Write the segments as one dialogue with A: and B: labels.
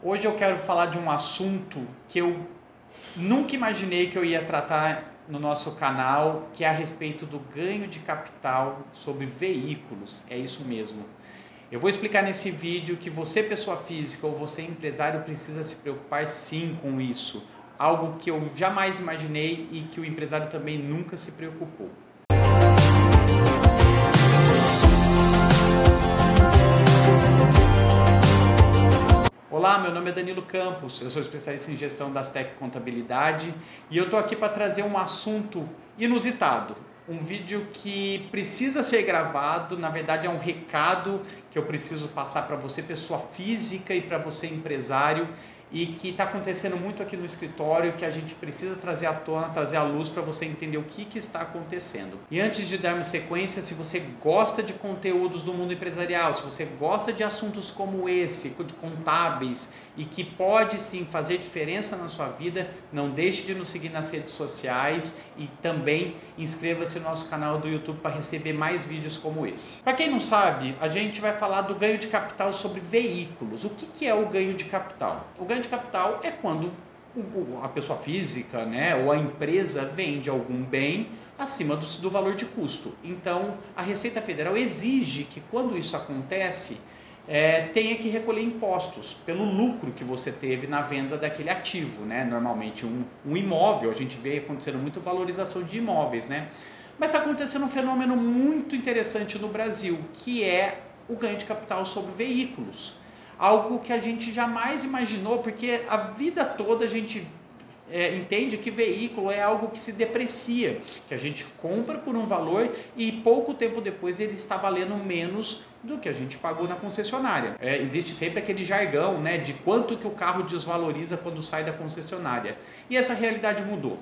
A: Hoje eu quero falar de um assunto que eu nunca imaginei que eu ia tratar no nosso canal, que é a respeito do ganho de capital sobre veículos. É isso mesmo. Eu vou explicar nesse vídeo que você, pessoa física ou você, empresário, precisa se preocupar sim com isso. Algo que eu jamais imaginei e que o empresário também nunca se preocupou. Olá, meu nome é Danilo Campos, eu sou especialista em gestão das Tec Contabilidade e eu estou aqui para trazer um assunto inusitado, um vídeo que precisa ser gravado, na verdade é um recado que eu preciso passar para você, pessoa física, e para você, empresário, e que está acontecendo muito aqui no escritório, que a gente precisa trazer à tona, trazer à luz para você entender o que, que está acontecendo. E antes de darmos sequência, se você gosta de conteúdos do mundo empresarial, se você gosta de assuntos como esse, contábeis, e que pode sim fazer diferença na sua vida, não deixe de nos seguir nas redes sociais e também inscreva-se no nosso canal do YouTube para receber mais vídeos como esse. Para quem não sabe, a gente vai falar do ganho de capital sobre veículos. O que, que é o ganho de capital? O ganho de capital é quando a pessoa física né, ou a empresa vende algum bem acima do, do valor de custo. Então, a Receita Federal exige que quando isso acontece, é, tenha que recolher impostos pelo lucro que você teve na venda daquele ativo, né? Normalmente um, um imóvel, a gente vê acontecendo muito valorização de imóveis, né? Mas está acontecendo um fenômeno muito interessante no Brasil, que é o ganho de capital sobre veículos. Algo que a gente jamais imaginou, porque a vida toda a gente é, entende que veículo é algo que se deprecia, que a gente compra por um valor e pouco tempo depois ele está valendo menos do que a gente pagou na concessionária. É, existe sempre aquele jargão né, de quanto que o carro desvaloriza quando sai da concessionária. E essa realidade mudou.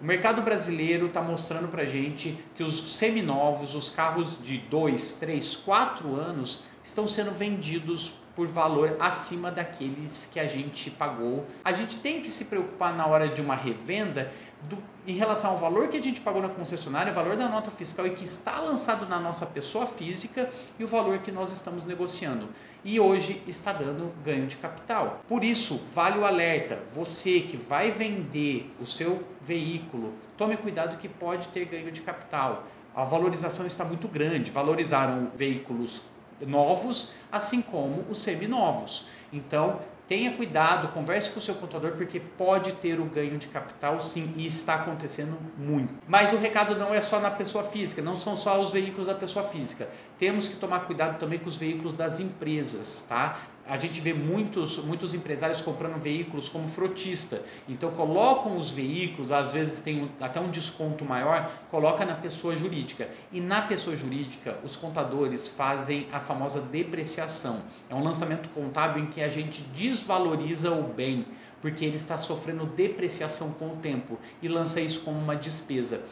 A: O mercado brasileiro está mostrando para gente que os seminovos, os carros de 2, 3, 4 anos, estão sendo vendidos por valor acima daqueles que a gente pagou. A gente tem que se preocupar na hora de uma revenda do, em relação ao valor que a gente pagou na concessionária, o valor da nota fiscal e que está lançado na nossa pessoa física e o valor que nós estamos negociando. E hoje está dando ganho de capital. Por isso, vale o alerta: você que vai vender o seu veículo, tome cuidado que pode ter ganho de capital. A valorização está muito grande. Valorizaram veículos novos, assim como os seminovos. Então, tenha cuidado, converse com o seu contador, porque pode ter o ganho de capital sim, e está acontecendo muito. Mas o recado não é só na pessoa física, não são só os veículos da pessoa física. Temos que tomar cuidado também com os veículos das empresas, tá? A gente vê muitos, muitos empresários comprando veículos como frotista. Então colocam os veículos, às vezes tem até um desconto maior, coloca na pessoa jurídica. E na pessoa jurídica, os contadores fazem a famosa depreciação. É um lançamento contábil em que a gente desvaloriza o bem, porque ele está sofrendo depreciação com o tempo e lança isso como uma despesa.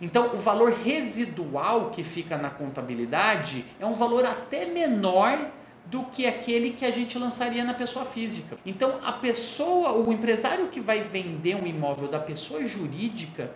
A: Então, o valor residual que fica na contabilidade é um valor até menor do que aquele que a gente lançaria na pessoa física. Então, a pessoa, o empresário que vai vender um imóvel da pessoa jurídica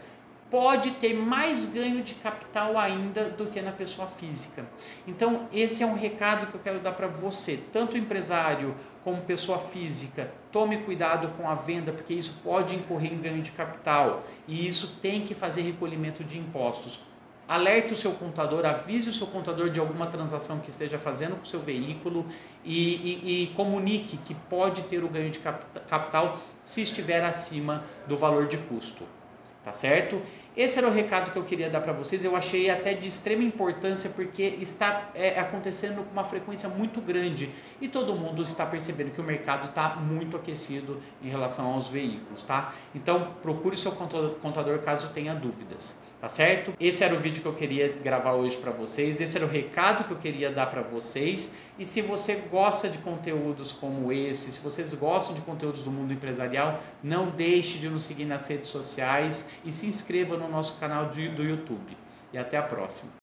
A: pode ter mais ganho de capital ainda do que na pessoa física. Então, esse é um recado que eu quero dar para você, tanto empresário como pessoa física. Tome cuidado com a venda, porque isso pode incorrer em ganho de capital e isso tem que fazer recolhimento de impostos alerte o seu contador, avise o seu contador de alguma transação que esteja fazendo com o seu veículo e, e, e comunique que pode ter o ganho de capital se estiver acima do valor de custo. Tá certo? Esse era o recado que eu queria dar para vocês. Eu achei até de extrema importância porque está é, acontecendo com uma frequência muito grande e todo mundo está percebendo que o mercado está muito aquecido em relação aos veículos, tá? Então procure seu contador caso tenha dúvidas tá certo? Esse era o vídeo que eu queria gravar hoje para vocês, esse era o recado que eu queria dar para vocês. E se você gosta de conteúdos como esse, se vocês gostam de conteúdos do mundo empresarial, não deixe de nos seguir nas redes sociais e se inscreva no nosso canal do YouTube. E até a próxima.